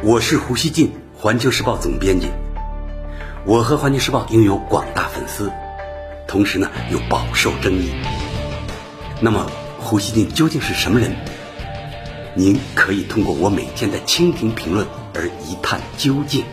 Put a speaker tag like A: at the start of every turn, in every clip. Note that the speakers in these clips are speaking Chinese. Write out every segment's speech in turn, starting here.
A: 我是胡锡进，环球时报总编辑。我和环球时报拥有广大粉丝，同时呢又饱受争议。那么，胡锡进究竟是什么人？您可以通过我每天的蜻蜓评论而一探究竟。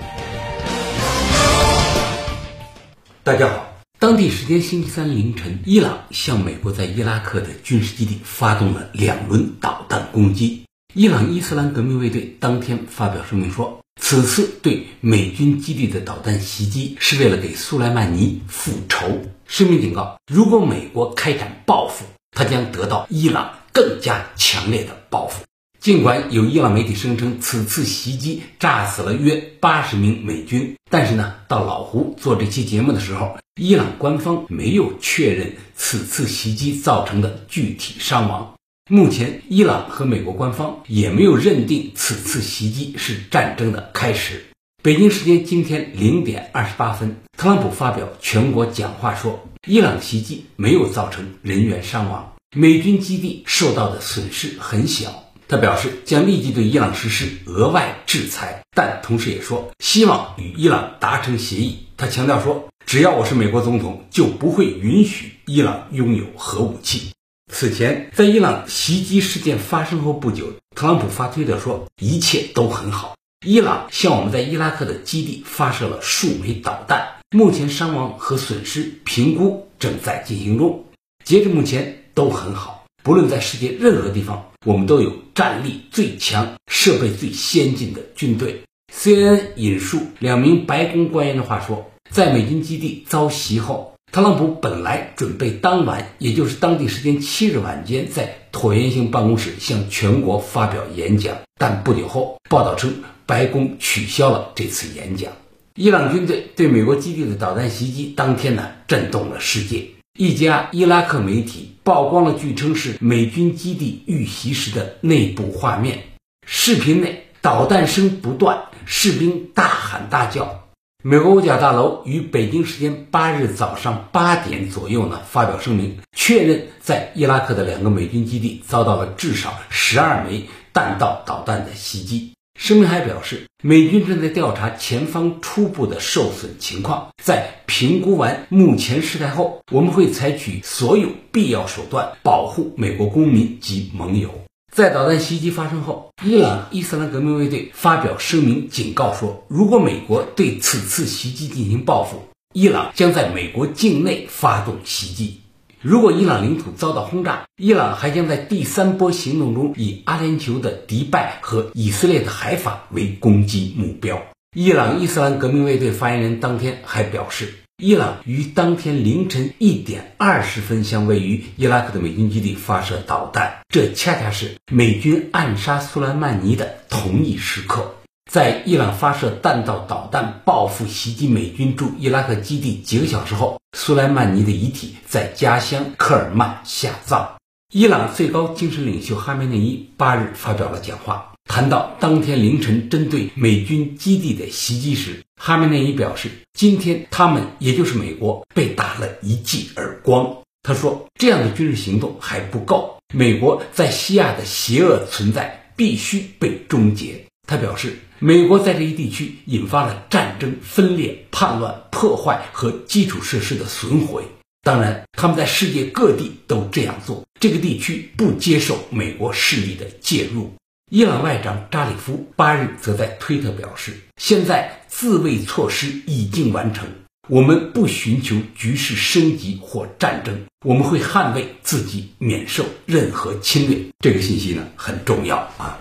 A: 大家好，当地时间星期三凌晨，伊朗向美国在伊拉克的军事基地发动了两轮导弹攻击。伊朗伊斯兰革命卫队当天发表声明说，此次对美军基地的导弹袭击是为了给苏莱曼尼复仇。声明警告，如果美国开展报复，他将得到伊朗更加强烈的报复。尽管有伊朗媒体声称此次袭击炸死了约八十名美军，但是呢，到老胡做这期节目的时候，伊朗官方没有确认此次袭击造成的具体伤亡。目前，伊朗和美国官方也没有认定此次袭击是战争的开始。北京时间今天零点二十八分，特朗普发表全国讲话说，伊朗袭击没有造成人员伤亡，美军基地受到的损失很小。他表示将立即对伊朗实施额外制裁，但同时也说希望与伊朗达成协议。他强调说，只要我是美国总统，就不会允许伊朗拥有核武器。此前，在伊朗袭击事件发生后不久，特朗普发推特说一切都很好。伊朗向我们在伊拉克的基地发射了数枚导弹，目前伤亡和损失评估正在进行中。截至目前都很好，不论在世界任何地方，我们都有战力最强、设备最先进的军队。CNN 引述两名白宫官员的话说，在美军基地遭袭后。特朗普本来准备当晚，也就是当地时间七日晚间，在椭圆形办公室向全国发表演讲，但不久后，报道称白宫取消了这次演讲。伊朗军队对美国基地的导弹袭击当天呢，震动了世界。一家伊拉克媒体曝光了据称是美军基地遇袭时的内部画面，视频内导弹声不断，士兵大喊大叫。美国五角大楼于北京时间八日早上八点左右呢发表声明，确认在伊拉克的两个美军基地遭到了至少十二枚弹道导弹的袭击。声明还表示，美军正在调查前方初步的受损情况，在评估完目前事态后，我们会采取所有必要手段保护美国公民及盟友。在导弹袭击发生后，伊朗伊斯兰革命卫队发表声明，警告说，如果美国对此次袭击进行报复，伊朗将在美国境内发动袭击。如果伊朗领土遭到轰炸，伊朗还将在第三波行动中以阿联酋的迪拜和以色列的海法为攻击目标。伊朗伊斯兰革命卫队发言人当天还表示。伊朗于当天凌晨一点二十分向位于伊拉克的美军基地发射导弹，这恰恰是美军暗杀苏莱曼尼的同一时刻。在伊朗发射弹道导弹报复袭击美军驻伊拉克基地几个小时后，苏莱曼尼的遗体在家乡科尔曼下葬。伊朗最高精神领袖哈梅内伊八日发表了讲话。谈到当天凌晨针对美军基地的袭击时，哈梅内伊表示，今天他们也就是美国被打了一记耳光。他说，这样的军事行动还不够，美国在西亚的邪恶存在必须被终结。他表示，美国在这一地区引发了战争、分裂、叛乱、破坏和基础设施的损毁。当然，他们在世界各地都这样做。这个地区不接受美国势力的介入。伊朗外长扎里夫八日则在推特表示：“现在自卫措施已经完成，我们不寻求局势升级或战争，我们会捍卫自己免受任何侵略。”这个信息呢很重要啊！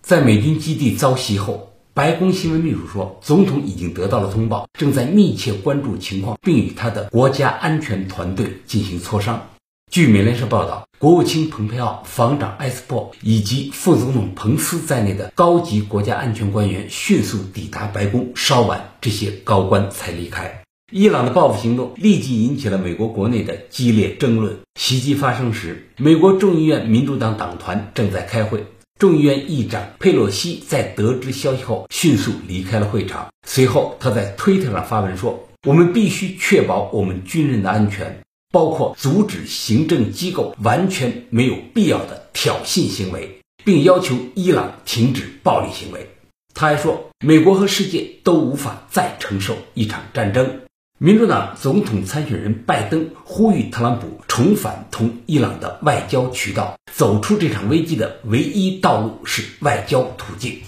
A: 在美军基地遭袭后，白宫新闻秘书说，总统已经得到了通报，正在密切关注情况，并与他的国家安全团队进行磋商。据美联社报道，国务卿蓬佩奥、防长埃斯珀以及副总统彭斯在内的高级国家安全官员迅速抵达白宫，稍晚这些高官才离开。伊朗的报复行动立即引起了美国国内的激烈争论。袭击发生时，美国众议院民主党党团正在开会，众议院议长佩洛西在得知消息后迅速离开了会场。随后，他在推特上发文说：“我们必须确保我们军人的安全。”包括阻止行政机构完全没有必要的挑衅行为，并要求伊朗停止暴力行为。他还说，美国和世界都无法再承受一场战争。民主党总统参选人拜登呼吁特朗普重返同伊朗的外交渠道，走出这场危机的唯一道路是外交途径。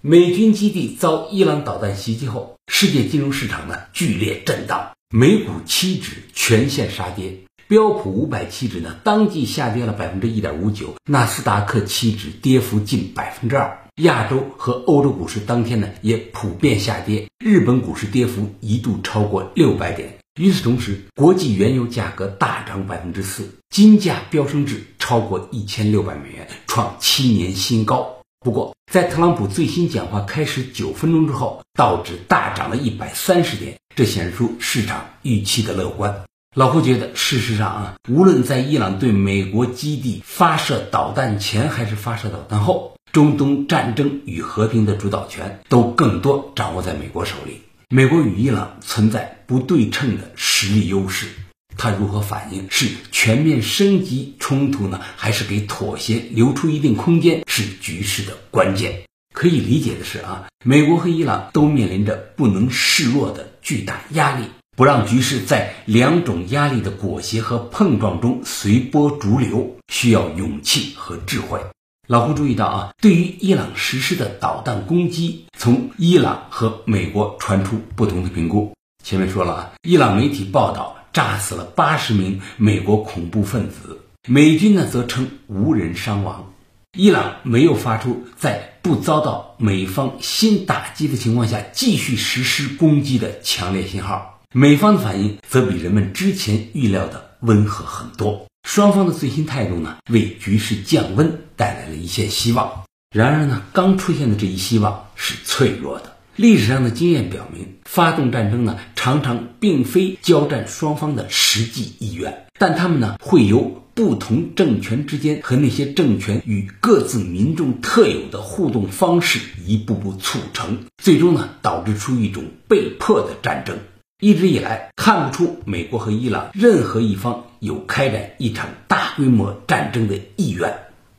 A: 美军基地遭伊朗导弹袭击后，世界金融市场呢剧烈震荡，美股期指全线杀跌，标普五百期指呢当即下跌了百分之一点五九，纳斯达克期指跌幅近百分之二。亚洲和欧洲股市当天呢也普遍下跌，日本股市跌幅一度超过六百点。与此同时，国际原油价格大涨百分之四，金价飙升至超过一千六百美元，创七年新高。不过，在特朗普最新讲话开始九分钟之后，道指大涨了一百三十点，这显示出市场预期的乐观。老胡觉得，事实上啊，无论在伊朗对美国基地发射导弹前，还是发射导弹后。中东战争与和平的主导权都更多掌握在美国手里。美国与伊朗存在不对称的实力优势，它如何反应？是全面升级冲突呢，还是给妥协留出一定空间？是局势的关键。可以理解的是啊，美国和伊朗都面临着不能示弱的巨大压力，不让局势在两种压力的裹挟和碰撞中随波逐流，需要勇气和智慧。老胡注意到啊，对于伊朗实施的导弹攻击，从伊朗和美国传出不同的评估。前面说了啊，伊朗媒体报道炸死了八十名美国恐怖分子，美军呢则称无人伤亡。伊朗没有发出在不遭到美方新打击的情况下继续实施攻击的强烈信号，美方的反应则比人们之前预料的温和很多。双方的最新态度呢，为局势降温带来了一线希望。然而呢，刚出现的这一希望是脆弱的。历史上的经验表明，发动战争呢，常常并非交战双方的实际意愿，但他们呢，会由不同政权之间和那些政权与各自民众特有的互动方式一步步促成，最终呢，导致出一种被迫的战争。一直以来看不出美国和伊朗任何一方有开展一场大规模战争的意愿，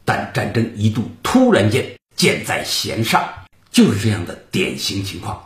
A: 但战争一度突然间箭在弦上，就是这样的典型情况。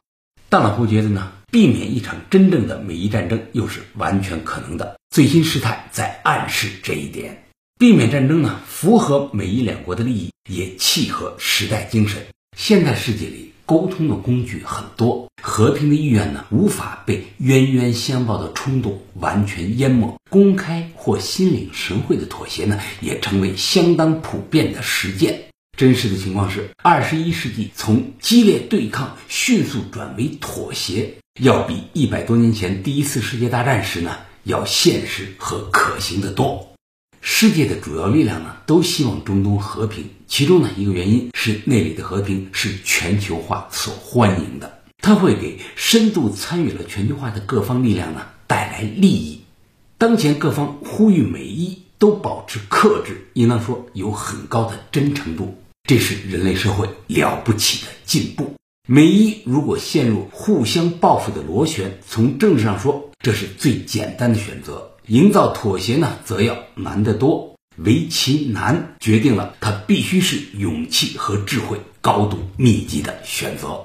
A: 大老胡觉得呢，避免一场真正的美伊战争又是完全可能的。最新事态在暗示这一点。避免战争呢，符合美伊两国的利益，也契合时代精神。现代世界里。沟通的工具很多，和平的意愿呢，无法被冤冤相报的冲动完全淹没。公开或心领神会的妥协呢，也成为相当普遍的实践。真实的情况是，二十一世纪从激烈对抗迅速转为妥协，要比一百多年前第一次世界大战时呢，要现实和可行的多。世界的主要力量呢，都希望中东和平。其中呢，一个原因是那里的和平是全球化所欢迎的，它会给深度参与了全球化的各方力量呢带来利益。当前各方呼吁美伊都保持克制，应当说有很高的真诚度，这是人类社会了不起的进步。美伊如果陷入互相报复的螺旋，从政治上说，这是最简单的选择。营造妥协呢，则要难得多。唯其难，决定了它必须是勇气和智慧高度密集的选择。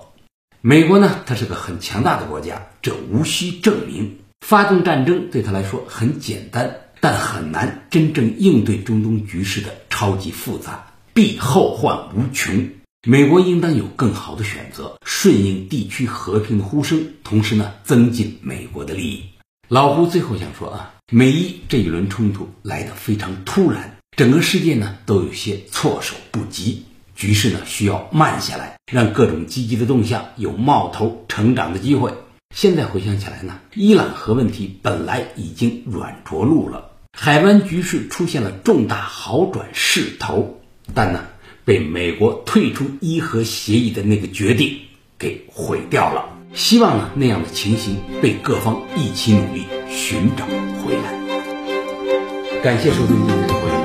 A: 美国呢，它是个很强大的国家，这无需证明。发动战争对他来说很简单，但很难真正应对中东局势的超级复杂，必后患无穷。美国应当有更好的选择，顺应地区和平的呼声，同时呢，增进美国的利益。老胡最后想说啊。美伊这一轮冲突来得非常突然，整个世界呢都有些措手不及，局势呢需要慢下来，让各种积极的动向有冒头成长的机会。现在回想起来呢，伊朗核问题本来已经软着陆了，海湾局势出现了重大好转势头，但呢被美国退出伊核协议的那个决定给毁掉了。希望呢那样的情形被各方一起努力寻找回来。感谢收听今天的播音。